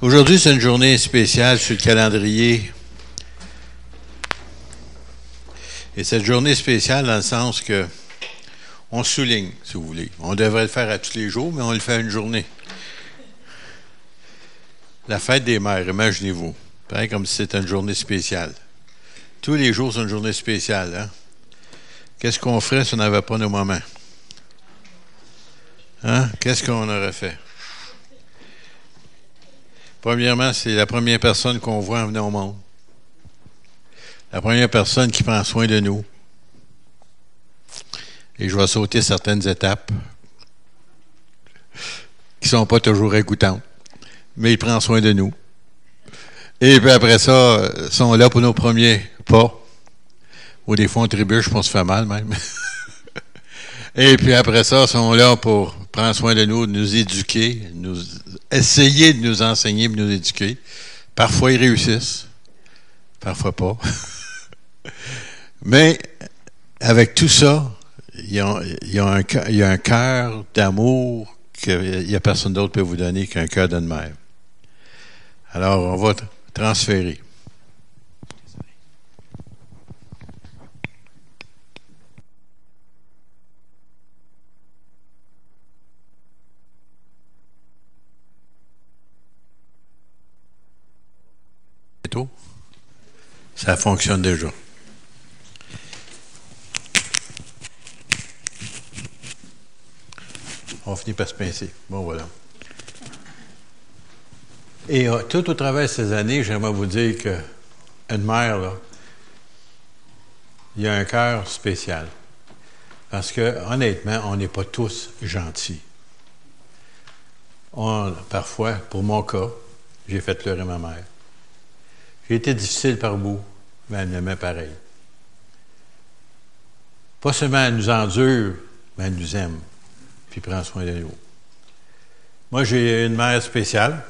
Aujourd'hui, c'est une journée spéciale sur le calendrier. Et cette journée spéciale dans le sens que on souligne, si vous voulez. On devrait le faire à tous les jours, mais on le fait à une journée. La fête des mères, imaginez-vous. Pareil comme si c'était une journée spéciale. Tous les jours, c'est une journée spéciale. Hein? Qu'est-ce qu'on ferait si on n'avait pas nos moments? Hein? Qu'est-ce qu'on aurait fait? Premièrement, c'est la première personne qu'on voit en venant au monde. La première personne qui prend soin de nous. Et je vais sauter certaines étapes qui sont pas toujours écoutantes, mais il prend soin de nous. Et puis après ça, ils sont là pour nos premiers pas. Ou des fois, on trébuche, on se fait mal même. Et puis après ça, ils sont là pour prendre soin de nous, nous éduquer, nous essayer de nous enseigner, de nous éduquer. Parfois, ils réussissent, parfois pas. Mais avec tout ça, il y a, un cœur d'amour qu'il n'y a personne d'autre peut vous donner qu'un cœur d'une mère. Alors, on va transférer. Ça fonctionne déjà. On finit par se pincer. Bon, voilà. Et euh, tout au travers de ces années, j'aimerais vous dire qu'une mère, là, il y a un cœur spécial. Parce que, honnêtement, on n'est pas tous gentils. parfois, pour mon cas, j'ai fait pleurer ma mère. J'ai été difficile par bout, mais elle m'aimait pareil. Pas seulement elle nous endure, mais elle nous aime, puis prend soin de nous. Moi, j'ai une mère spéciale,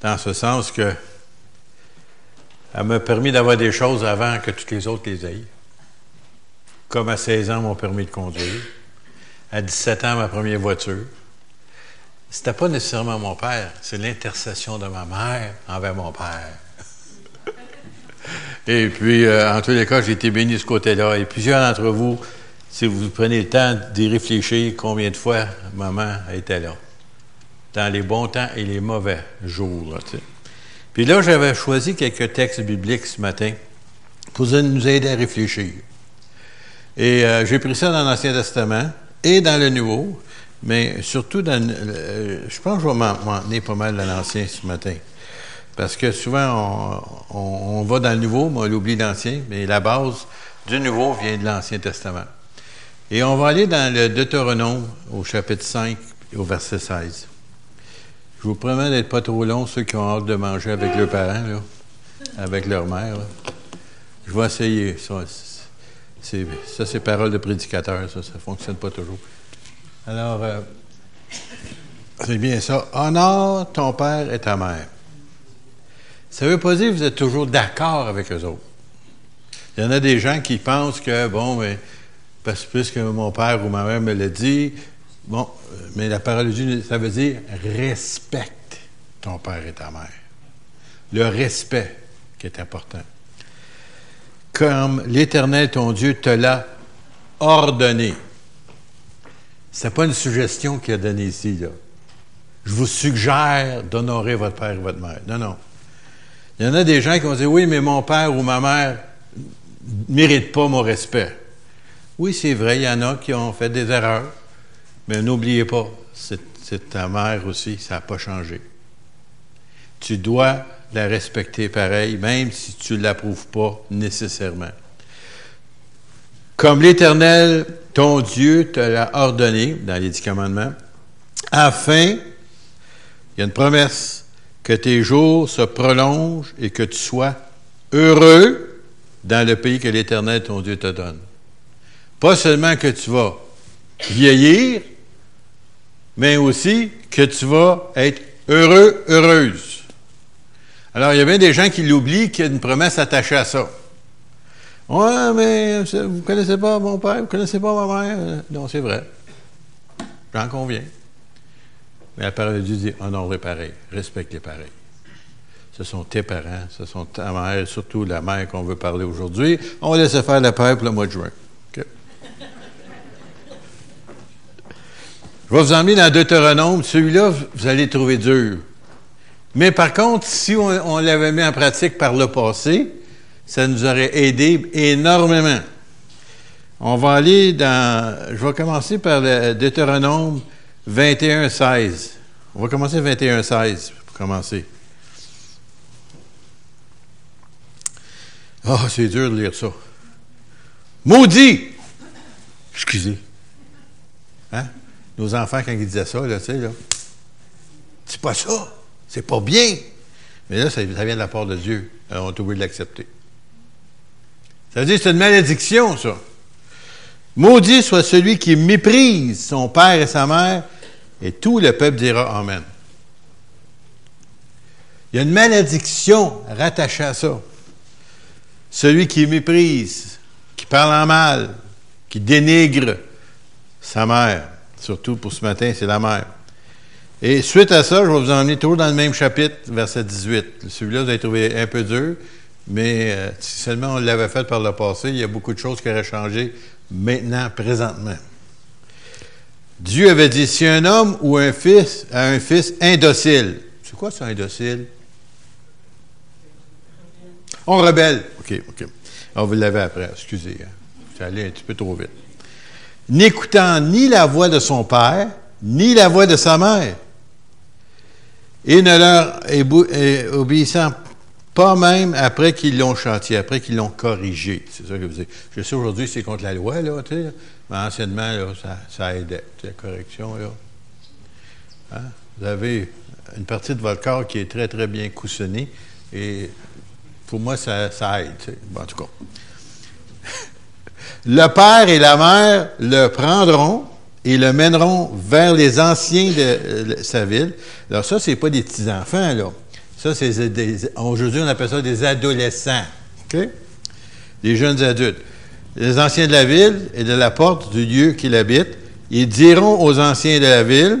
dans ce sens que elle m'a permis d'avoir des choses avant que toutes les autres les aient. Comme à 16 ans, mon permis de conduire. À 17 ans, ma première voiture. C'était pas nécessairement mon père, c'est l'intercession de ma mère envers mon père. Et puis, euh, en tous les cas, j'ai été béni de ce côté-là. Et plusieurs d'entre vous, si vous prenez le temps d'y réfléchir, combien de fois maman était là, dans les bons temps et les mauvais jours. Puis là, j'avais choisi quelques textes bibliques ce matin pour nous aider à réfléchir. Et euh, j'ai pris ça dans l'Ancien Testament et dans le Nouveau. Mais surtout, dans, je pense que je vais m'en tenir pas mal dans l'Ancien ce matin. Parce que souvent, on, va dans le Nouveau, mais on oublie l'Ancien, mais la base du Nouveau vient de l'Ancien Testament. Et on va aller dans le Deutéronome au chapitre 5 au verset 16. Je vous promets d'être pas trop long, ceux qui ont hâte de manger avec leurs parents, avec leur mère. Je vais essayer. Ça, c'est parole de prédicateur, ça ne fonctionne pas toujours. Alors, euh, c'est bien ça. Honore ton père et ta mère. Ça veut pas dire que vous êtes toujours d'accord avec eux autres. Il y en a des gens qui pensent que, bon, mais, parce que mon père ou ma mère me l'a dit, bon, mais la parole de Dieu, ça veut dire respecte ton père et ta mère. Le respect qui est important. Comme l'Éternel, ton Dieu, te l'a ordonné. Ce n'est pas une suggestion qu'il a donnée ici. Je vous suggère d'honorer votre père et votre mère. Non, non. Il y en a des gens qui vont dire Oui, mais mon père ou ma mère ne méritent pas mon respect. Oui, c'est vrai, il y en a qui ont fait des erreurs. Mais n'oubliez pas, c'est ta mère aussi, ça n'a pas changé. Tu dois la respecter pareil, même si tu ne l'approuves pas nécessairement. Comme l'Éternel ton Dieu te l'a ordonné dans les dix commandements, afin, il y a une promesse, que tes jours se prolongent et que tu sois heureux dans le pays que l'Éternel, ton Dieu, te donne. Pas seulement que tu vas vieillir, mais aussi que tu vas être heureux, heureuse. Alors, il y a bien des gens qui l'oublient qu'il y a une promesse attachée à ça. Ouais, mais vous ne connaissez pas mon père, vous ne connaissez pas ma mère? Non, c'est vrai. J'en conviens. Mais la parole de Dieu dit honore les pareils, respecte les pareils. Ce sont tes parents, ce sont ta mère, surtout la mère qu'on veut parler aujourd'hui. On va laisser faire la paix pour le mois de juin. Je vais vous emmener dans Deutéronome. Celui-là, vous allez le trouver dur. Mais par contre, si on, l'avait mis en pratique par le passé, ça nous aurait aidé énormément. On va aller dans. Je vais commencer par le Deutéronome 21, 16. On va commencer 21, 16 pour commencer. Ah, oh, c'est dur de lire ça. Maudit! Excusez. Hein? Nos enfants, quand ils disaient ça, là, tu sais, là, c'est pas ça. C'est pas bien. Mais là, ça, vient de la part de Dieu. On est obligé de l'accepter. Ça veut dire que c'est une malédiction, ça. Maudit soit celui qui méprise son père et sa mère, et tout le peuple dira Amen. Il y a une malédiction rattachée à ça. Celui qui méprise, qui parle en mal, qui dénigre sa mère, surtout pour ce matin, c'est la mère. Et suite à ça, je vais vous emmener toujours dans le même chapitre, verset 18. Celui-là, vous allez trouver un peu dur, mais euh, si seulement on l'avait fait par le passé, il y a beaucoup de choses qui auraient changé maintenant, présentement. Dieu avait dit, si un homme ou un fils a un fils indocile, c'est quoi ça, indocile? On rebelle. OK, OK. On vous l'avez après, excusez. Hein. C'est allé un petit peu trop vite. N'écoutant ni la voix de son père, ni la voix de sa mère et ne leur obéissant pas même après qu'ils l'ont chanté, après qu'ils l'ont corrigé. C'est ça que vous dites. Je sais aujourd'hui c'est contre la loi, là, tu sais, mais anciennement, ça, ça aidait, la correction, là. Hein? Vous avez une partie de votre corps qui est très, très bien coussonnée, et pour moi, ça, aide, sais. en tout cas. le père et la mère le prendront et le mèneront vers les anciens de, sa ville. Alors ça, c'est pas des petits-enfants, là. Ça, c'est des, aujourd'hui, on appelle ça des adolescents, OK? Des jeunes adultes. Les anciens de la ville et de la porte du lieu qu'il habite, ils diront aux anciens de la ville,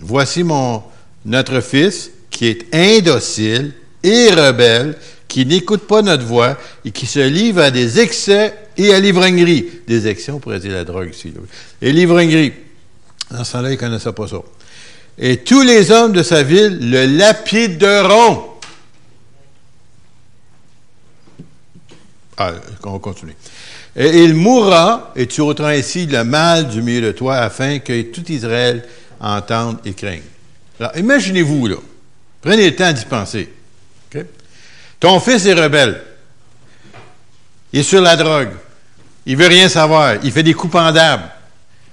voici mon, notre fils qui est indocile et rebelle, qui n'écoute pas notre voix et qui se livre à des excès et à l'ivrognerie. Des excès, on pourrait dire la drogue ici. Et l'ivrognerie. Dans ce temps-là, il ne connaissait pas ça. Et tous les hommes de sa ville le lapideront. Ah, on va continuer. Et il mourra, et tu ôteras ainsi le mal du milieu de toi, afin que tout Israël entende et craigne. Alors, imaginez-vous, là. Prenez le temps d'y penser. Ton fils est rebelle. Il est sur la drogue. Il veut rien savoir. Il fait des coups pendables.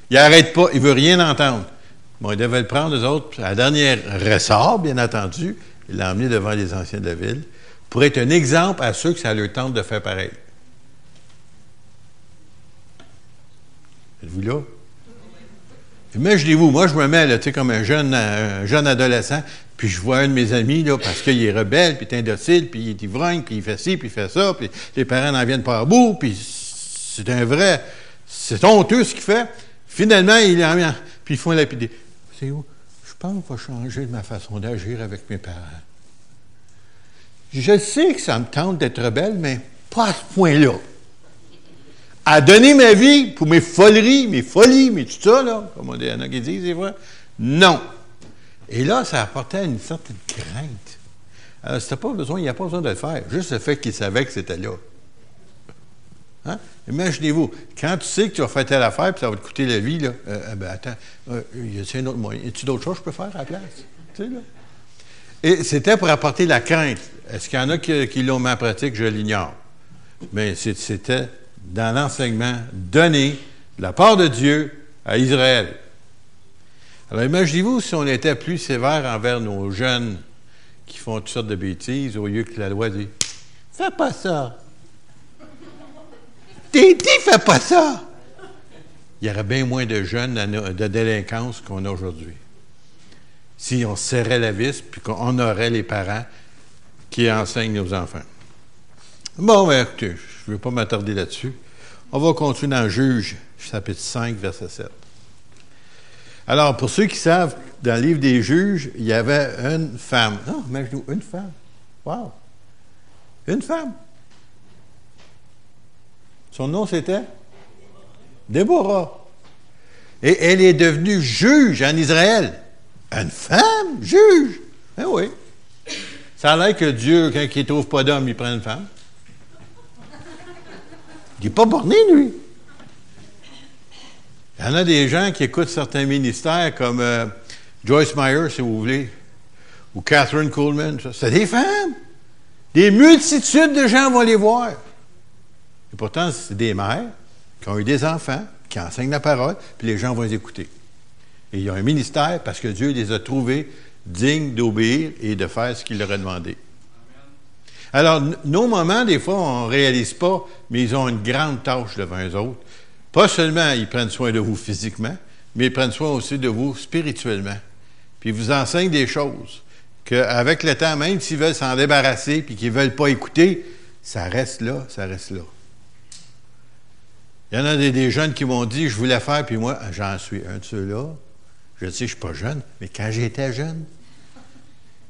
Il n'arrête pas. Il veut rien entendre. Bon, il devait le prendre, eux autres, à la dernière ressort, bien entendu. Il l'a emmené devant les anciens de la ville pour être un exemple à ceux que ça leur tente de faire pareil. Êtes-vous là? Imaginez-vous, moi, je me mets, là, tu sais, comme un jeune, un jeune adolescent, puis je vois un de mes amis, là, parce qu'il est rebelle, puis il est indocile, puis il est ivrogne, puis il fait ci, puis il fait ça, puis les parents n'en viennent pas à bout, puis c'est un vrai... C'est honteux ce qu'il fait. Finalement, il en puis ils font lapider. Je pense qu'il va changer ma façon d'agir avec mes parents. Je sais que ça me tente d'être rebelle, mais pas à ce point-là. À donner ma vie pour mes foleries, mes folies, mais tout ça, là, comme on dit, il y en a qui disent, c'est vrai? Non. Et là, ça apportait une certaine crainte. Alors, c'était pas besoin, il n'y a pas besoin de le faire. Juste le fait qu'il savait que c'était là. Hein? Imaginez-vous, quand tu sais que tu vas faire telle affaire, puis ça va te coûter la vie, là, euh, euh ben attends, euh, y a-t-il un autre moyen? Y a-t-il d'autres choses que je peux faire à la place? Et c'était pour apporter la crainte. Est-ce qu'il y en a qui, l'ont mis en pratique? Je l'ignore. Mais c'était dans l'enseignement donné de la part de Dieu à Israël. Alors imaginez-vous si on était plus sévère envers nos jeunes qui font toutes sortes de bêtises au lieu que la loi dit Fais pas ça. Tété, fais pas ça. Il y aurait bien moins de jeunes de délinquance qu'on a aujourd'hui. Si on serrait la vis puis qu'on aurait les parents qui enseignent nos enfants. Bon, ben, écoutez, je ne veux pas m'attarder là-dessus. On va continuer dans Juge, chapitre 5, verset 7. Alors, pour ceux qui savent, dans le livre des juges, il y avait une femme. Non, imaginez une femme. Wow! Une femme. Son nom, c'était Déborah. Et elle est devenue juge en Israël. Une femme, juge. Ben oui. Ça a l'air que Dieu, quand il ne trouve pas d'homme, il prend une femme. Il n'est pas borné, lui. Il y en a des gens qui écoutent certains ministères comme euh, Joyce Meyer, si vous voulez, ou Catherine Coleman. C'est des femmes. Des multitudes de gens vont les voir. Et pourtant, c'est des mères qui ont eu des enfants, qui enseignent la parole, puis les gens vont les écouter. Et ils ont un ministère parce que Dieu les a trouvés dignes d'obéir et de faire ce qu'il leur a demandé. Alors, nos moments, des fois, on ne réalise pas, mais ils ont une grande tâche devant eux autres. Pas seulement ils prennent soin de vous physiquement, mais ils prennent soin aussi de vous spirituellement. Puis ils vous enseignent des choses qu'avec le temps, même s'ils veulent s'en débarrasser puis qu'ils ne veulent pas écouter, ça reste là, ça reste là. Il y en a des, jeunes qui m'ont dit, je voulais faire, puis moi, j'en suis un de ceux-là. Je sais, je ne suis pas jeune, mais quand j'étais jeune,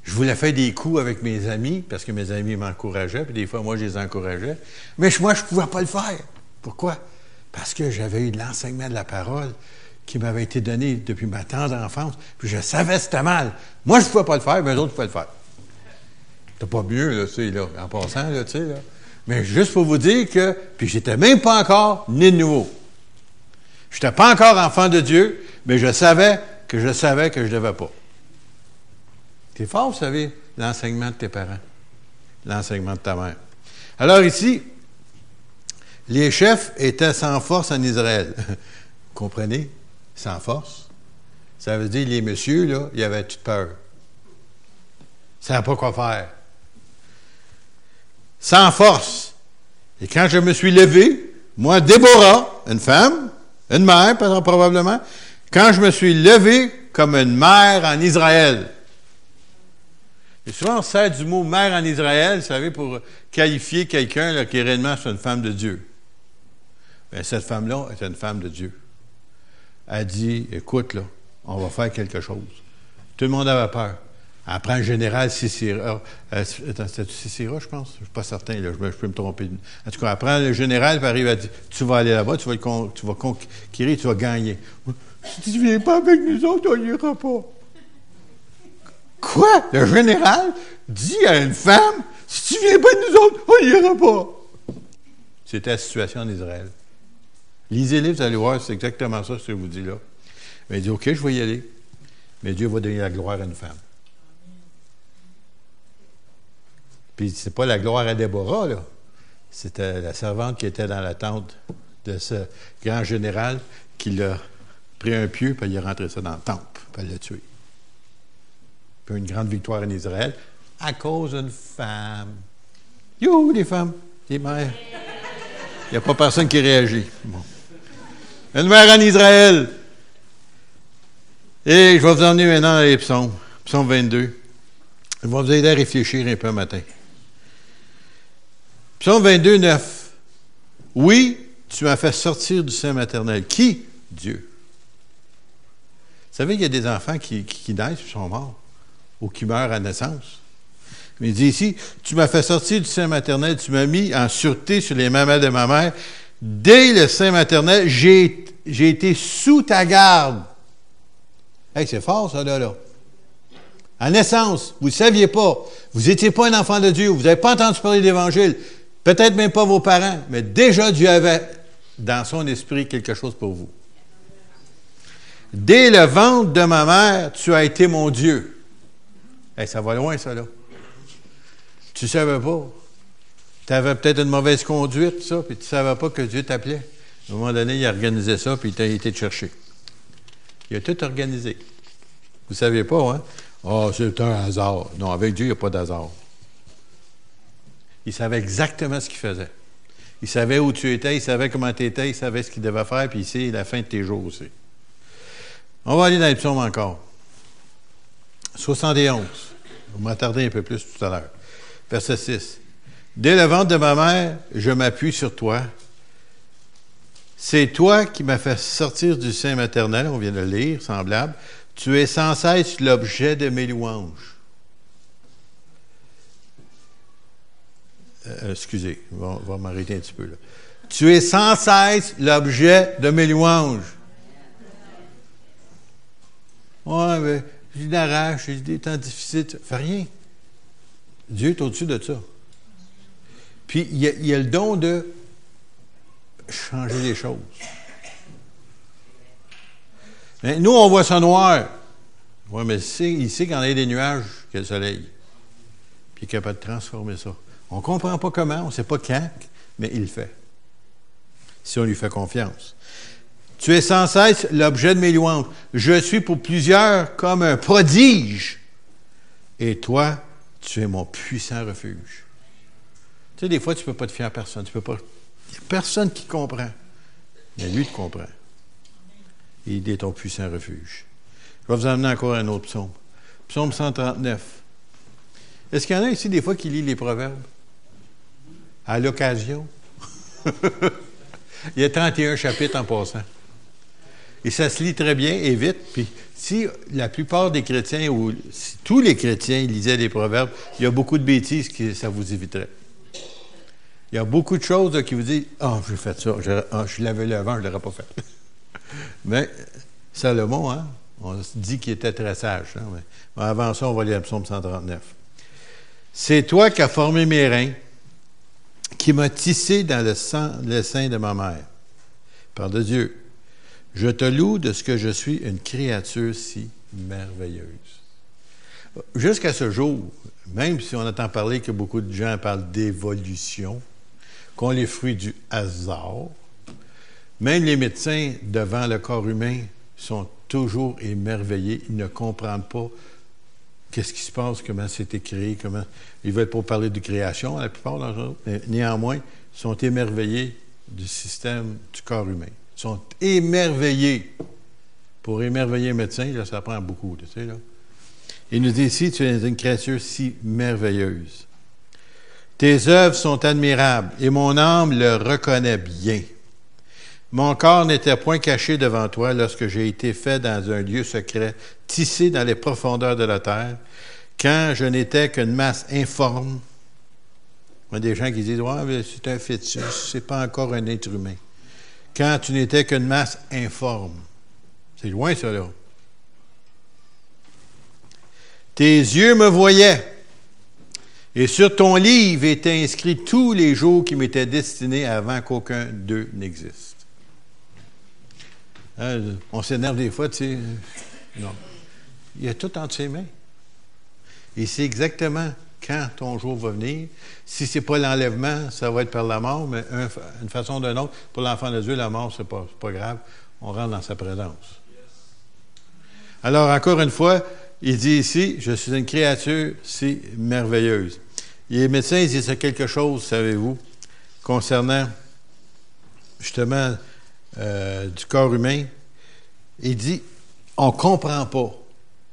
je voulais faire des coups avec mes amis, parce que mes amis m'encourageaient, puis des fois, moi, je les encourageais. Mais moi, je ne pouvais pas le faire. Pourquoi? Parce que j'avais eu de l'enseignement de la parole qui m'avait été donné depuis ma tendre enfance, puis je savais que c'était mal. Moi, je ne pouvais pas le faire, mais les autres pouvaient le faire. C'était pas mieux, là, tu sais, là, en passant, là, tu sais, là. Mais juste pour vous dire que, puis j'étais même pas encore né de nouveau. Je n'étais pas encore enfant de Dieu, mais je savais que je savais que je ne devais pas. C'est fort, vous savez, l'enseignement de tes parents, l'enseignement de ta mère. Alors ici, les chefs étaient sans force en Israël. Comprenez? Sans force. Ça veut dire les messieurs, là, ils avaient toute peur. Ils ne savaient pas quoi faire. Sans force. Et quand je me suis levé, moi, Déborah, une femme, une mère, probablement, quand je me suis levé comme une mère en Israël. Et souvent, on sert du mot mère en Israël, vous savez, pour qualifier quelqu'un qui est réellement une femme de Dieu. Mais cette femme-là était une femme de Dieu. Elle dit Écoute, là, on va faire quelque chose. Tout le monde avait peur. Prend le général Sisera. Euh, C'était Sisera, je pense. Je ne suis pas certain, je, peux me tromper. En tout cas, prend le général et arrive à dire Tu vas aller là-bas, tu vas, tu vas conquérir, tu vas gagner. Si tu ne viens pas avec nous autres, on n'ira pas. Quoi? Le général dit à une femme Si tu ne viens pas avec nous autres, on n'ira pas. C'était la situation en Israël. Lisez-les, vous allez voir, c'est exactement ça ce que je vous dis là. Mais il dit, OK, je vais y aller. Mais Dieu va donner la gloire à une femme. Puis c'est pas la gloire à Déborah, là. C'était la servante qui était dans la tente de ce grand général qui l'a pris un pieu, puis il a rentré ça dans le temple, puis elle l'a tué. Puis une grande victoire en Israël à cause d'une femme. You, les femmes, les mères. Il n'y a pas personne qui réagit. Une mère en Israël. Et je vais vous emmener maintenant dans les psaumes. Psaume 22. Je vais vous aider à réfléchir un peu matin. Psaume 22, 9. Oui, tu m'as fait sortir du sein maternel. Qui? Dieu. Vous savez qu'il y a des enfants qui, qui, naissent et sont morts, ou qui meurent à naissance. Mais il dit ici, tu m'as fait sortir du sein maternel, tu m'as mis en sûreté sur les mamelles de ma mère, Dès le sein maternel, j'ai, été sous ta garde. Hey, c'est fort, ça, là, là. En naissance, vous ne saviez pas. Vous n'étiez pas un enfant de Dieu. Vous n'avez pas entendu parler d'Évangile. Peut-être même pas vos parents. Mais déjà, Dieu avait dans son esprit quelque chose pour vous. Dès le ventre de ma mère, tu as été mon Dieu. Hey, ça va loin, ça, là. Tu ne savais pas. Tu avais peut-être une mauvaise conduite, ça, puis tu ne savais pas que Dieu t'appelait. À un moment donné, il a organisé ça, puis il t'a été te chercher. Il a tout organisé. Vous ne saviez pas, hein? Ah, oh, c'est un hasard. Non, avec Dieu, il n'y a pas d'hasard. Il savait exactement ce qu'il faisait. Il savait où tu étais, il savait comment tu étais, il savait ce qu'il devait faire, puis sait la fin de tes jours aussi. On va aller dans les psaumes encore. 71. Vous m'attardez un peu plus tout à l'heure. Verset 6. Dès le ventre de ma mère, je m'appuie sur toi. C'est toi qui m'as fait sortir du sein maternel, on vient de le lire, semblable. Tu es sans cesse l'objet de mes louanges. Euh, excusez, on va, m'arrêter un petit peu là. Tu es sans cesse l'objet de mes louanges. Ouais, mais j'ai la j'ai des temps difficiles. Fais rien. Dieu est au-dessus de ça. Puis, il y, a, le don de changer les choses. nous, on voit ça noir. Oui, mais il sait qu'il y a des nuages, qu'il y a le soleil. Puis il est capable de transformer ça. On ne comprend pas comment, on ne sait pas quand, mais il le fait. Si on lui fait confiance. Tu es sans cesse l'objet de mes louanges. Je suis pour plusieurs comme un prodige. Et toi, tu es mon puissant refuge. Tu sais, des fois, tu ne peux pas te fier à personne. Tu peux. Il n'y a personne qui comprend. Mais lui te comprend. Il est ton puissant refuge. Je vais vous emmener encore un autre psaume. Psaume 139. Est-ce qu'il y en a ici des fois qui lit les proverbes? À l'occasion? Il y a 31 chapitres en passant. Et ça se lit très bien et vite. Puis si la plupart des chrétiens ou si tous les chrétiens lisaient des proverbes, il y a beaucoup de bêtises que ça vous éviterait. Il y a beaucoup de choses qui vous disent Ah, oh, j'ai fait ça, je, je l'avais le avant, je ne l'aurais pas fait. mais Salomon, hein, on se dit qu'il était très sage. Hein, mais avant ça, on va lire le psaume 139. C'est toi qui as formé mes reins, qui m'as tissé dans le, sang, sein de ma mère. Par de Dieu. Je te loue de ce que je suis une créature si merveilleuse. Jusqu'à ce jour, même si on entend parler que beaucoup de gens parlent d'évolution, qu'ont les fruits du hasard, même les médecins devant le corps humain sont toujours émerveillés. Ils ne comprennent pas qu'est-ce qui se passe, comment c'était créé, comment. Ils veulent pas parler de création, la plupart d'entre eux, mais néanmoins, sont émerveillés du système du corps humain sont émerveillés. Pour émerveiller un médecin, ça prend beaucoup, tu sais, là. Il nous dit ici, tu es une créature si merveilleuse. Tes œuvres sont admirables et mon âme le reconnaît bien. Mon corps n'était point caché devant toi lorsque j'ai été fait dans un lieu secret, tissé dans les profondeurs de la terre, quand je n'étais qu'une masse informe. Il y a des gens qui disent Ouais, c'est un fœtus, c'est pas encore un être humain quand tu n'étais qu'une masse informe. C'est loin, ça, là. Tes yeux me voyaient, et sur ton livre étaient inscrits tous les jours qui m'étaient destinés avant qu'aucun d'eux n'existe. Hein, on s'énerve des fois, tu sais. Non. Il a tout entre ses mains. Et c'est exactement quand ton jour va venir. Si ce n'est pas l'enlèvement, ça va être par la mort, mais une façon ou d'une autre, pour l'enfant de Dieu, la mort, ce n'est pas, pas grave. On rentre dans sa présence. Alors, encore une fois, il dit ici, je suis une créature si merveilleuse. les médecins ils disent quelque chose, savez-vous, concernant justement euh, du corps humain. Il dit, on ne comprend pas.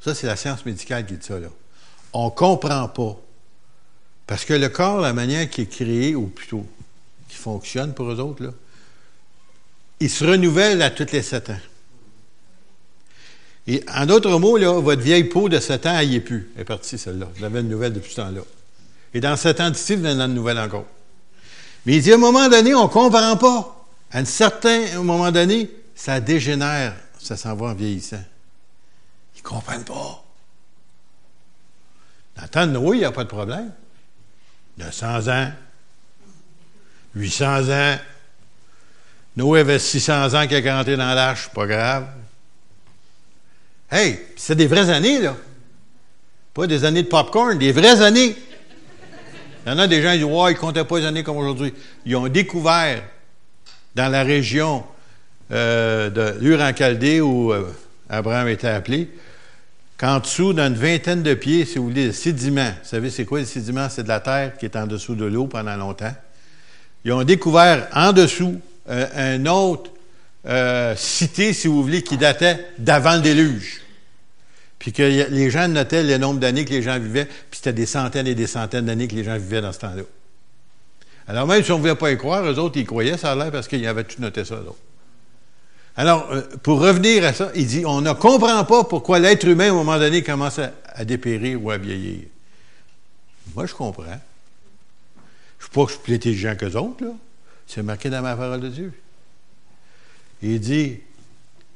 Ça, c'est la science médicale qui dit ça, là. On ne comprend pas parce que le corps, la manière qui est créé, ou plutôt qui fonctionne pour eux autres, il se renouvelle à tous les sept ans. Et en d'autres mots, votre vieille peau de sept ans, elle n'y est plus. Elle est partie, celle-là. Vous avez une nouvelle depuis ce temps-là. Et dans sept ans d'ici, vous avez une nouvelle encore. Mais il dit, à un moment donné, on ne comprend pas. À un certain moment donné, ça dégénère. Ça s'en va en vieillissant. Ils ne comprennent pas. Dans le temps de Noé, il n'y a pas de problème. 900 ans, 800 ans. Noé avait 600 ans qu'il a rentré dans l'arche, pas grave. Hey, c'est des vraies années, là. Pas des années de popcorn, des vraies années. Il y en a des gens qui disent Ouais, ils ne comptaient pas les années comme aujourd'hui. Ils ont découvert dans la région euh, de Chaldée où euh, Abraham était appelé, qu'en dessous, dans une vingtaine de pieds, si vous voulez, le sédiment. Vous savez, c'est quoi le sédiment? C'est de la terre qui est en dessous de l'eau pendant longtemps. Ils ont découvert en dessous euh, un autre euh, cité, si vous voulez, qui datait d'avant le déluge. Puis que les gens notaient le nombre d'années que les gens vivaient, puis c'était des centaines et des centaines d'années que les gens vivaient dans ce temps-là. Alors même si on ne pouvait pas y croire, eux autres, ils croyaient, ça l'air parce qu'ils avaient tout noté ça. Alors, euh, pour revenir à ça, il dit, on ne comprend pas pourquoi l'être humain, à un moment donné, commence à, dépérir ou à vieillir. Moi, je comprends. Je ne suis pas que plus intelligent qu'eux autres, là. C'est marqué dans ma parole de Dieu. Il dit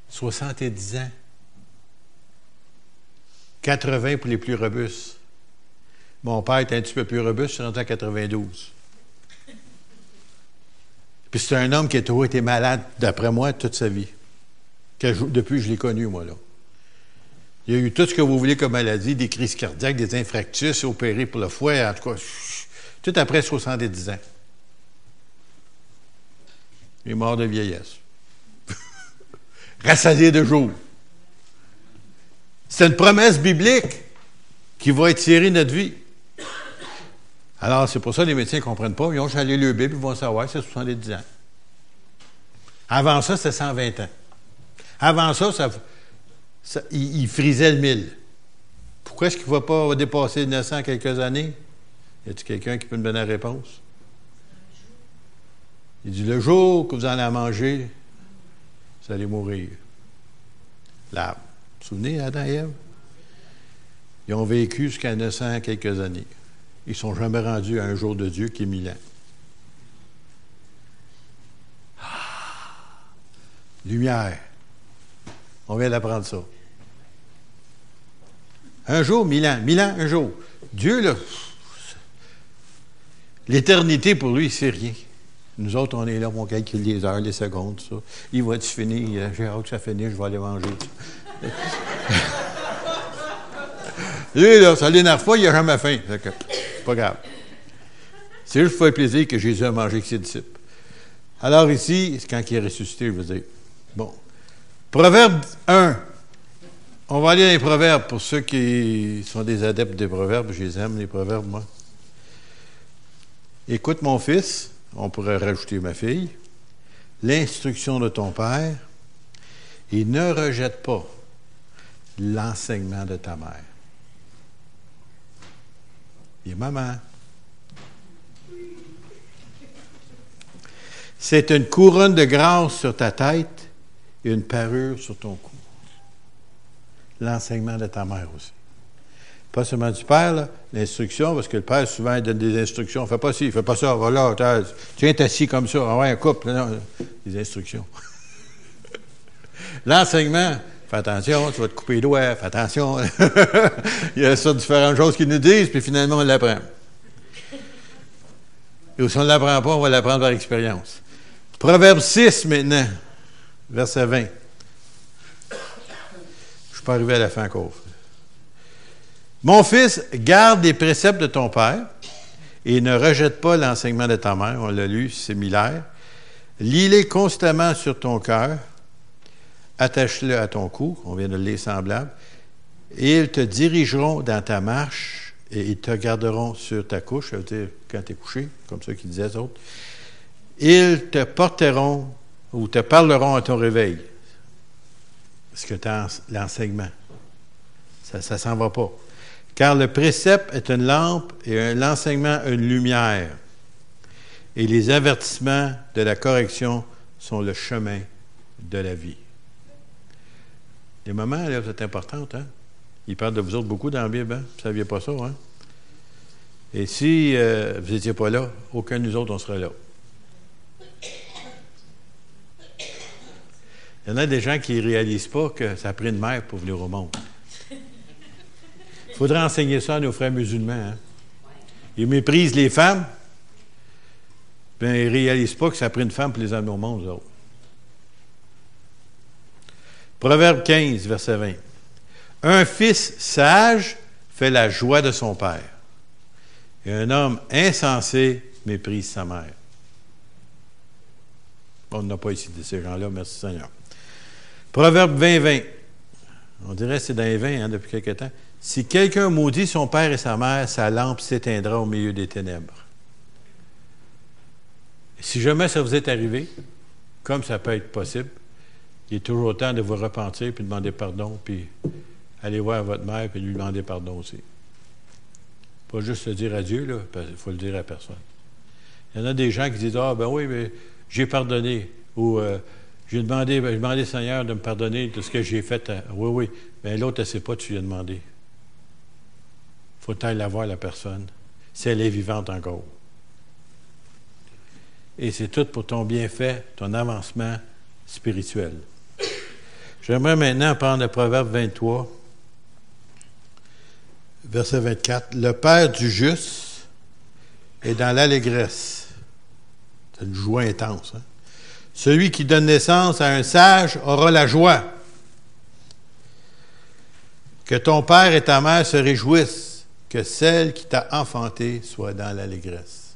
70 ans. 80 pour les plus robustes. Mon père était un petit peu plus robuste, je suis rentré à 92. Puis c'est un homme qui a toujours été malade, d'après moi, toute sa vie. depuis que je l'ai connu, moi, là. Il a eu tout ce que vous voulez comme maladie, des crises cardiaques, des infarctus, opéré pour le foie, en tout cas, tout après 70 ans. Il est mort de vieillesse. Rassasié de jour. C'est une promesse biblique qui va étirer notre vie. Alors, c'est pour ça que les médecins ne comprennent pas. Ils ont chalé le Bible, ils vont savoir, c'est 70 ans. Avant ça, c'était 120 ans. Avant ça, ça, il, frisait le 1000. Pourquoi est-ce qu'il ne va pas dépasser 900 quelques années? Y a-t-il quelqu'un qui peut me donner la réponse? Il dit, le jour que vous allez manger, vous allez mourir. Là, vous vous souvenez, Adam et Ève? Ils ont vécu jusqu'à 900 quelques années. Ils ne sont jamais rendus à un jour de Dieu qui est mille ans. Ah! lumière. On vient d'apprendre ça. Un jour, mille ans. Mille ans, un jour. Dieu, là, l'éternité pour lui, c'est rien. Nous autres, on est là, on calcule les heures, les secondes, ça. Il va-tu finir? J'ai hâte que ça finisse, je vais aller manger. Lui, là, ça l'énerve pas, il n'a jamais faim. C'est pas grave. C'est juste pour faire plaisir que Jésus a mangé avec ses disciples. Alors ici, c'est quand il est ressuscité, je veux dire. Bon. Proverbe 1. On va aller dans les proverbes pour ceux qui sont des adeptes des proverbes. Je les aime, les proverbes, moi. Écoute, mon fils, on pourrait rajouter ma fille, l'instruction de ton père et ne rejette pas l'enseignement de ta mère. Et maman. C'est une couronne de grâce sur ta tête et une parure sur ton cou. L'enseignement de ta mère aussi. Pas seulement du père, l'instruction, parce que le père, souvent, il donne des instructions. Fais pas ci, fais pas ça, voilà, tu es assis comme ça, ah ouais, un couple, non, des instructions. L'enseignement, fais attention, tu vas te couper les doigts, fais attention. il y a ça différentes choses qu'ils nous disent, puis finalement, on l'apprend. Et si on ne l'apprend pas, on va l'apprendre par expérience. Proverbe 6 maintenant, verset 20. Je ne suis pas arrivé à la fin encore. Mon fils, garde les préceptes de ton père et ne rejette pas l'enseignement de ta mère. On l'a lu, similaire. Lis-les constamment sur ton cœur. Attache-le à ton cou. On vient de le lire semblable. Et ils te dirigeront dans ta marche et ils te garderont sur ta couche, ça veut dire quand tu es couché, comme ceux qui disaient les autres. Ils te porteront ou te parleront à ton réveil. Est-ce que l'enseignement? Ça ne s'en va pas. Car le précepte est une lampe et l'enseignement une lumière. Et les avertissements de la correction sont le chemin de la vie. Les moments, là, c'est important, hein? Il parle de vous autres beaucoup dans la Bible, hein? Vous ne saviez pas ça, hein? Et si euh, vous n'étiez pas là, aucun de nous autres, on serait là. Il y en a des gens qui ne réalisent pas que ça a pris une mère pour venir au monde. Il faudrait enseigner ça à nos frères musulmans. Hein? Ils méprisent les femmes, bien, ils ne réalisent pas que ça a pris une femme pour les amener au monde, Proverbe 15, verset 20. Un fils sage fait la joie de son père, et un homme insensé méprise sa mère. On n'a pas ici de ces gens-là, merci Seigneur. Proverbe 20, 20. On dirait que c'est dans les 20 hein, depuis quelque temps. Si quelqu'un maudit son père et sa mère, sa lampe s'éteindra au milieu des ténèbres. Si jamais ça vous est arrivé, comme ça peut être possible, il est toujours temps de vous repentir, puis demander pardon, puis aller voir votre mère, puis lui demander pardon aussi. Pas juste le dire à Dieu, il faut le dire à personne. Il y en a des gens qui disent Ah, ben oui, mais j'ai pardonné, ou euh, J'ai demandé, ben, demandé, Seigneur, de me pardonner de ce que j'ai fait. Oui, oui. Mais l'autre, elle ne sait pas, tu lui as demandé. faut aller la voir, la personne, si elle est vivante encore. Et c'est tout pour ton bienfait, ton avancement spirituel. J'aimerais maintenant prendre le proverbe 23, verset 24. Le Père du juste est dans l'allégresse. C'est une joie intense. Hein? Celui qui donne naissance à un sage aura la joie. Que ton père et ta mère se réjouissent, que celle qui t'a enfanté soit dans l'allégresse.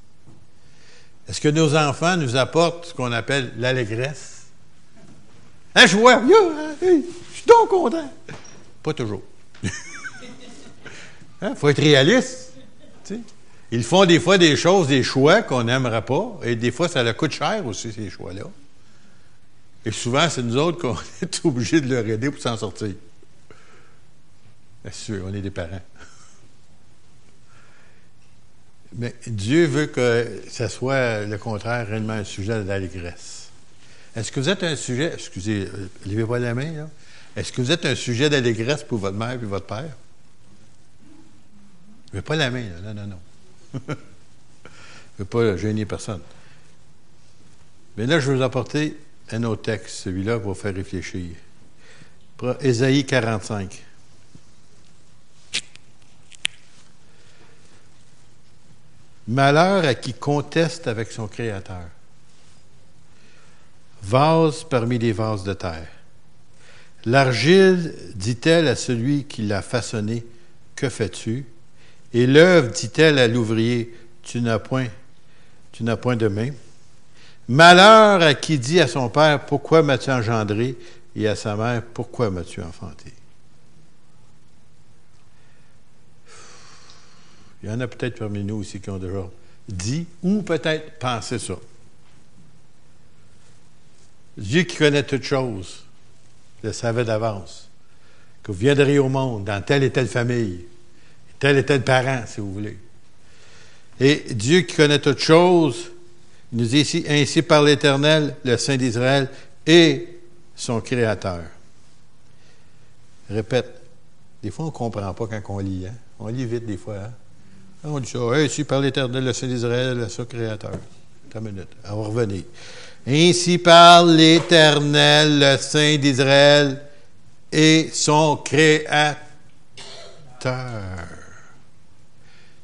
Est-ce que nos enfants nous apportent ce qu'on appelle l'allégresse? La joie, je suis donc content. Pas toujours. Il hein? faut être réaliste. Ils font des fois des choses, des choix qu'on n'aimera pas, et des fois, ça leur coûte cher aussi, ces choix-là. Et souvent, c'est nous autres qu'on est obligés de leur aider pour s'en sortir. Bien sûr, on est des parents. Mais Dieu veut que ce soit le contraire, réellement un sujet d'allégresse. Est-ce que vous êtes un sujet, excusez, euh, levez pas la main, là. Est-ce que vous êtes un sujet d'allégresse pour votre mère et votre père? Levez pas la main, là. Non, non, non. Je ne veux pas gêner personne. Mais là, je vais vous apporter un autre texte, celui-là, pour vous faire réfléchir. Ésaïe 45. Malheur à qui conteste avec son Créateur. Vase parmi les vases de terre. L'argile dit-elle à celui qui l'a façonné, Que fais-tu? Et l'œuvre dit-elle à l'ouvrier, Tu n'as point, tu n'as point de main. Malheur à qui dit à son père, Pourquoi m'as-tu engendré? et à sa mère, Pourquoi m'as-tu enfanté? Il y en a peut-être parmi nous aussi qui ont déjà dit ou peut-être pensé ça. Dieu qui connaît toutes choses, le savait d'avance, que vous viendriez au monde dans telle et telle famille, tel et tel parent, si vous voulez. Et Dieu qui connaît toutes choses, il nous dit ici, ainsi par l'Éternel, le Saint d'Israël, et son Créateur. Répète. Des fois, on ne comprend pas quand on lit. Hein? On lit vite des fois. Hein? On dit ça. Ainsi par l'Éternel, le Saint d'Israël, son Créateur. Minute. On va revenir. Ainsi par l'Éternel, le Saint d'Israël, et son Créateur.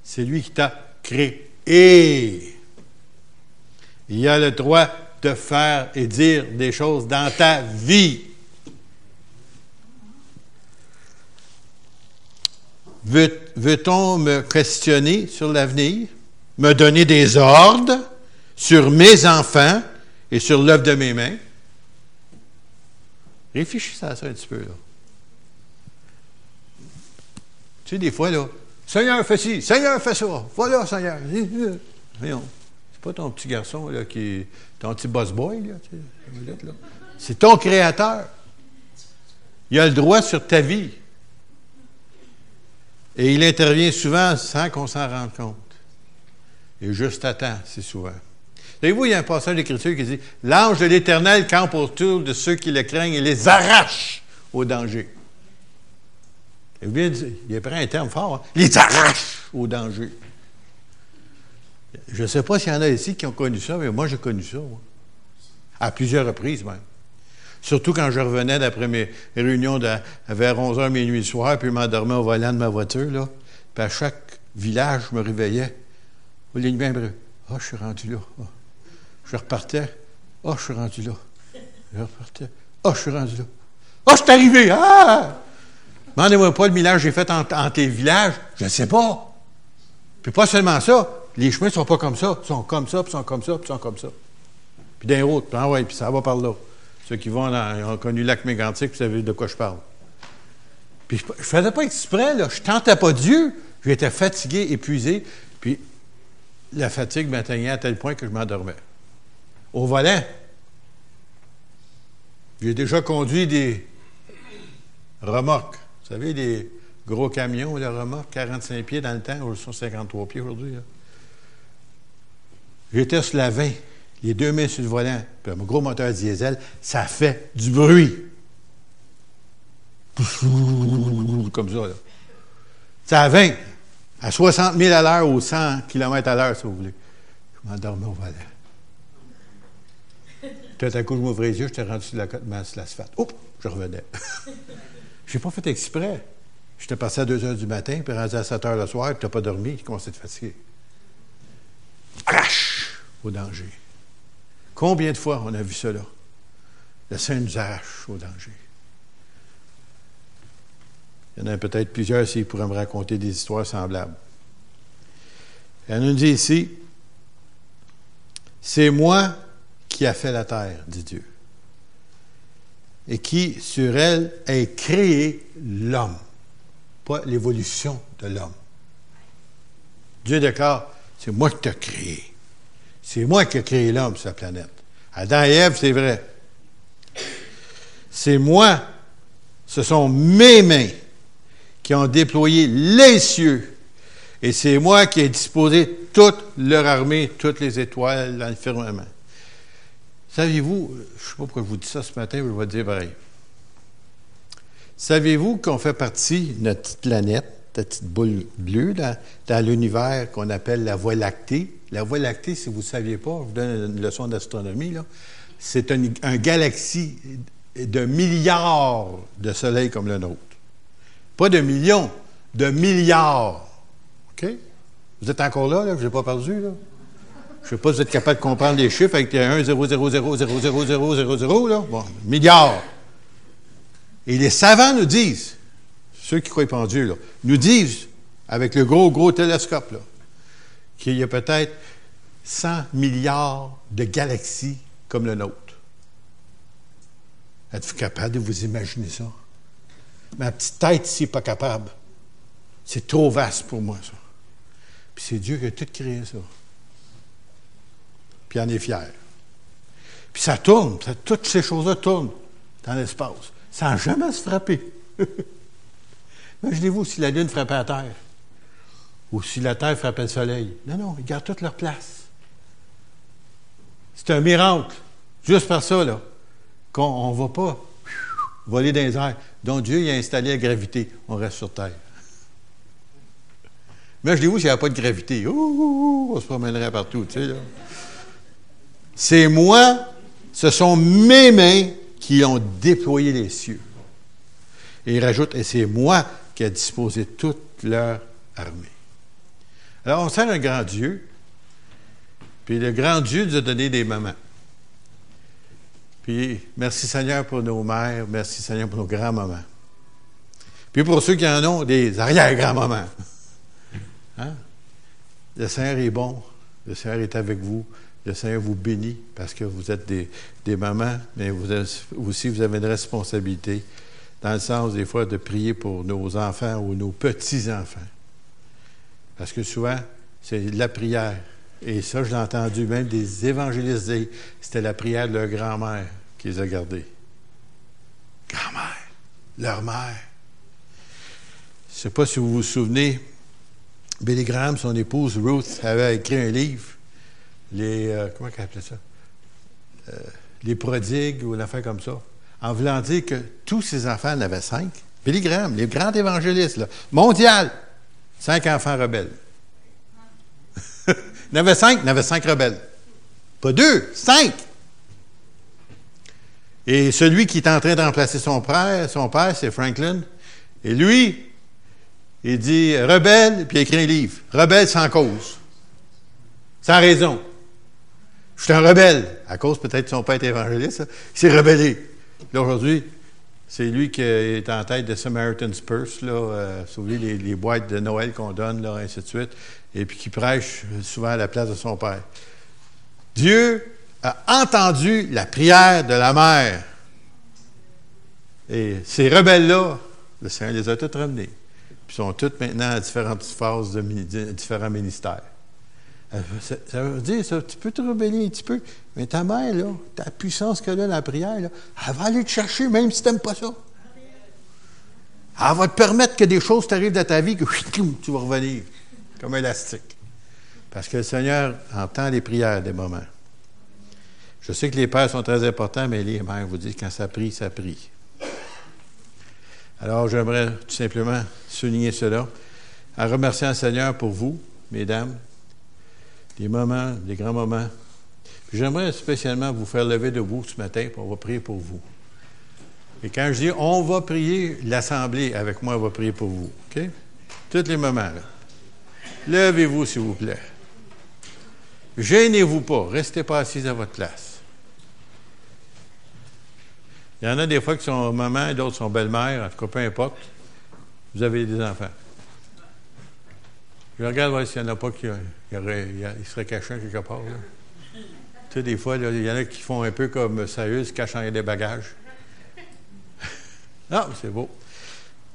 C'est lui qui t'a créé. Il a le droit de faire et dire des choses dans ta vie. Veut-on me questionner sur l'avenir, me donner des ordres? Sur mes enfants et sur l'œuvre de mes mains? Réfléchissez à ça un petit peu. Là. Tu sais, des fois, là, Seigneur, fais ci, Seigneur, fais ça. Voilà, Seigneur. Voyons pas ton petit garçon là, qui est ton petit boss boy. Là, C'est ton créateur. Il a le droit sur ta vie. Et il intervient souvent sans qu'on s'en rende compte. Et juste à temps, c'est souvent. Savez-vous, il y a un passage d'écriture qui dit L'ange de l'Éternel campe autour de ceux qui le craignent et les arrache au danger. Et bien, il pris un terme fort hein? les arrache au danger. Je ne sais pas s'il y en a ici qui ont connu ça, mais moi, j'ai connu ça. À plusieurs reprises, même. Surtout quand je revenais d'après mes réunions vers 11h, minuit soir, puis m'endormais au volant de ma voiture, là. Puis à chaque village, je me réveillais. Au Ah, je suis rendu là. Ah. Je repartais. Ah, je suis rendu là. Je repartais. Ah, je suis rendu là. Ah, je suis arrivé. Ah! Demandez-moi pas le village que j'ai fait entre les villages. Je ne sais pas. Puis pas seulement ça les chemins ne sont pas comme ça. Ils sont comme ça, puis sont comme ça, puis sont comme ça. Puis d'un route, puis, ah ouais, puis ça va par là. Ceux qui vont dans, ont connu lac Mégantic, vous savez de quoi je parle. Puis je ne faisais pas exprès, là. Je tentais pas Dieu. J'étais fatigué, épuisé. Puis la fatigue m'atteignait à tel point que je m'endormais. Au volant, j'ai déjà conduit des remorques. Vous savez, des gros camions, les remorques, 45 pieds dans le temps, ils sont 53 pieds aujourd'hui. J'étais sur la 20, les deux mains sur le volant, puis un gros moteur diesel, ça fait du bruit. Comme ça, là. Ça à 20, à 60 000 à l'heure ou 100 km à l'heure, si vous voulez. Je m'endormais au volant. Tout à coup, je m'ouvrais les yeux, j'étais rendu sur la côte sur l'asphalte. Oups, je revenais. Je n'ai pas fait exprès. J'étais passé à 2 heures du matin, puis rendu à 7 heures le soir, puis tu n'as pas dormi, tu commençais à te fatiguer. Arrache au danger. Combien de fois on a vu cela? Le Saint nous arrache au danger. Il y en a peut-être plusieurs s'ils pourraient me raconter des histoires semblables. Elle nous dit ici, c'est moi qui a fait la terre, dit Dieu, et qui, sur elle, a créé l'homme, pas l'évolution de l'homme. Dieu déclare, c'est moi qui t'ai créé. C'est moi qui ai créé l'homme sur la planète. Adam et Ève, c'est vrai. C'est moi, ce sont mes mains qui ont déployé les cieux. Et c'est moi qui ai disposé toute leur armée, toutes les étoiles dans le firmament. Saviez-vous, je ne sais pas pourquoi je vous dis ça ce matin, mais je vais dire pareil. Saviez-vous qu'on fait partie de notre petite planète, cette petite boule bleue dans, l'univers qu'on appelle la Voie lactée? La Voie lactée, si vous ne saviez pas, je vous donne une leçon d'astronomie, c'est un, un galaxie de milliards de soleils comme le nôtre. Pas de millions, de milliards. OK? Vous êtes encore là, là? Je n'ai pas perdu, là? Je ne sais pas si vous êtes capable de comprendre les chiffres avec 1, 0, 0, 0, 0, 0, 0, 0, 0, là. Bon, milliards. Et les savants nous disent, ceux qui croient en Dieu, nous disent, avec le gros, gros télescope, qu'il y a peut-être 100 milliards de galaxies comme le nôtre. Êtes-vous capable de vous imaginer ça? Ma petite tête ici n'est pas capable. C'est trop vaste pour moi, ça. Puis c'est Dieu qui a tout créé ça. Puis il en est fier. Puis ça tourne, toutes ces choses-là tournent dans l'espace, sans jamais se frapper. Imaginez-vous si la Lune frappait à terre, ou si la Terre frappait le Soleil. Non, non, ils gardent toute leur place. C'est un miracle, juste par ça, là, qu'on ne va pas voler dans les airs. Donc Dieu a installé la gravité. On reste sur Terre. Mais je dis, vous s'il n'y a pas de gravité. Ouh, on se promènerait partout, tu sais, là. C'est moi, ce sont mes mains qui ont déployé les cieux. Et il rajoute, et c'est moi qui ai disposé toute leur armée. Alors, on sert un grand Dieu, puis le grand Dieu nous a donné des mamans. Puis merci Seigneur pour nos mères, merci Seigneur pour nos grands-mamans. Puis pour ceux qui en ont, des arrière-grands-mamans. Hein? Le Seigneur est bon, le Seigneur est avec vous, le Seigneur vous bénit parce que vous êtes des, mamans, mais vous aussi vous avez une responsabilité dans le sens des fois de prier pour nos enfants ou nos petits-enfants. Parce que souvent, c'est la prière et ça, je l'ai entendu même des évangélistes dire, c'était la prière de leur grand-mère qui les a gardés. Grand-mère, leur mère. Je ne sais pas si vous vous souvenez, Billy Graham, son épouse Ruth, avait écrit un livre, les, euh, comment ça? Euh, les prodigues ou une affaire comme ça, en voulant dire que tous ses enfants en avaient cinq. Billy Graham, les grands évangélistes, mondial, cinq enfants rebelles. Il y en avait cinq, il y en avait cinq rebelles. Pas deux, cinq. Et celui qui est en train de remplacer son père, son père, c'est Franklin. Et lui, il dit rebelle, puis il écrit un livre. Rebelle sans cause. Sans raison. Je suis un rebelle. À cause peut-être de son père évangéliste. Il s'est rebellé. Là, aujourd'hui, c'est lui qui est en tête de Samaritan's Purse, là, euh, les, les, boîtes de Noël qu'on donne, là, ainsi de suite et puis qui prêche souvent à la place de son père. Dieu a entendu la prière de la mère. Et ces rebelles-là, le Seigneur les a tous ramenés. Puis sont tous maintenant à différentes phases de, différents ministères. Ça, veut dire, ça, tu peux te rebeller un petit peu, mais ta mère, ta puissance qu'elle a, la prière, elle va aller te chercher, même si tu n'aimes pas ça. Elle va te permettre que des choses t'arrivent dans ta vie, que tu vas revenir comme élastique. Parce que le Seigneur entend les prières des moments. Je sais que les pères sont très importants, mais les mères vous disent quand ça prie, ça prie. Alors, j'aimerais tout simplement souligner cela en remerciant le Seigneur pour vous, mesdames, des moments, des grands moments. J'aimerais spécialement vous faire lever debout ce matin, pour on va prier pour vous. Et quand je dis on va prier, l'Assemblée avec moi va prier pour vous. Tous les moments, là. Levez-vous, s'il vous plaît. Gênez-vous pas. Restez pas assis à votre place. Il y en a des fois qui sont maman, d'autres sont belle-mère, en tout cas, peu importe. Vous avez des enfants. Je regarde voir s'il n'y en a pas qui il, aurait, il serait caché quelque part. Tu sais, des fois, il y en a qui font un peu comme Saül, se cachant des bagages. ah, c'est beau.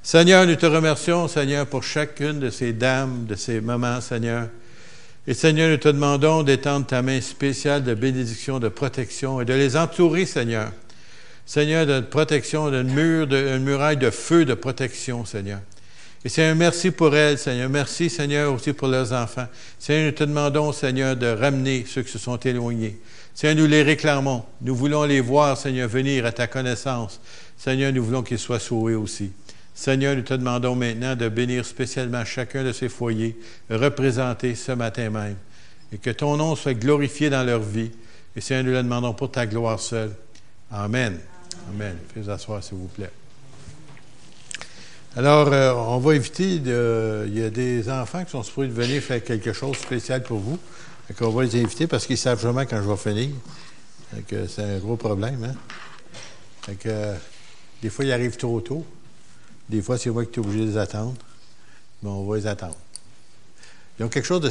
Seigneur, nous te remercions, Seigneur, pour chacune de ces dames, de ces mamans, Seigneur. Et Seigneur, nous te demandons d'étendre ta main spéciale de bénédiction, de protection et de les entourer, Seigneur. Seigneur, de protection, d'une mur, d'une muraille de feu de protection, Seigneur. Et Seigneur, merci pour elles, Seigneur. Merci, Seigneur, aussi pour leurs enfants. Seigneur, nous te demandons, Seigneur, de ramener ceux qui se sont éloignés. Seigneur, nous les réclamons. Nous voulons les voir, Seigneur, venir à ta connaissance. Seigneur, nous voulons qu'ils soient sauvés aussi. Seigneur, nous te demandons maintenant de bénir spécialement chacun de ces foyers représentés ce matin même. Et que ton nom soit glorifié dans leur vie. Et Seigneur, nous le demandons pour ta gloire seule. Amen. Amen. Faites asseoir, s'il vous plaît. Alors, euh, on va éviter de. Il y a des enfants qui sont supposés venir faire quelque chose de spécial pour vous. On va les inviter parce qu'ils savent jamais quand je vais finir. C'est un gros problème. Hein? Euh, des fois, ils arrivent trop tôt. Des fois, c'est moi qui suis obligé de les attendre. Mais on va les attendre. Ils ont quelque chose de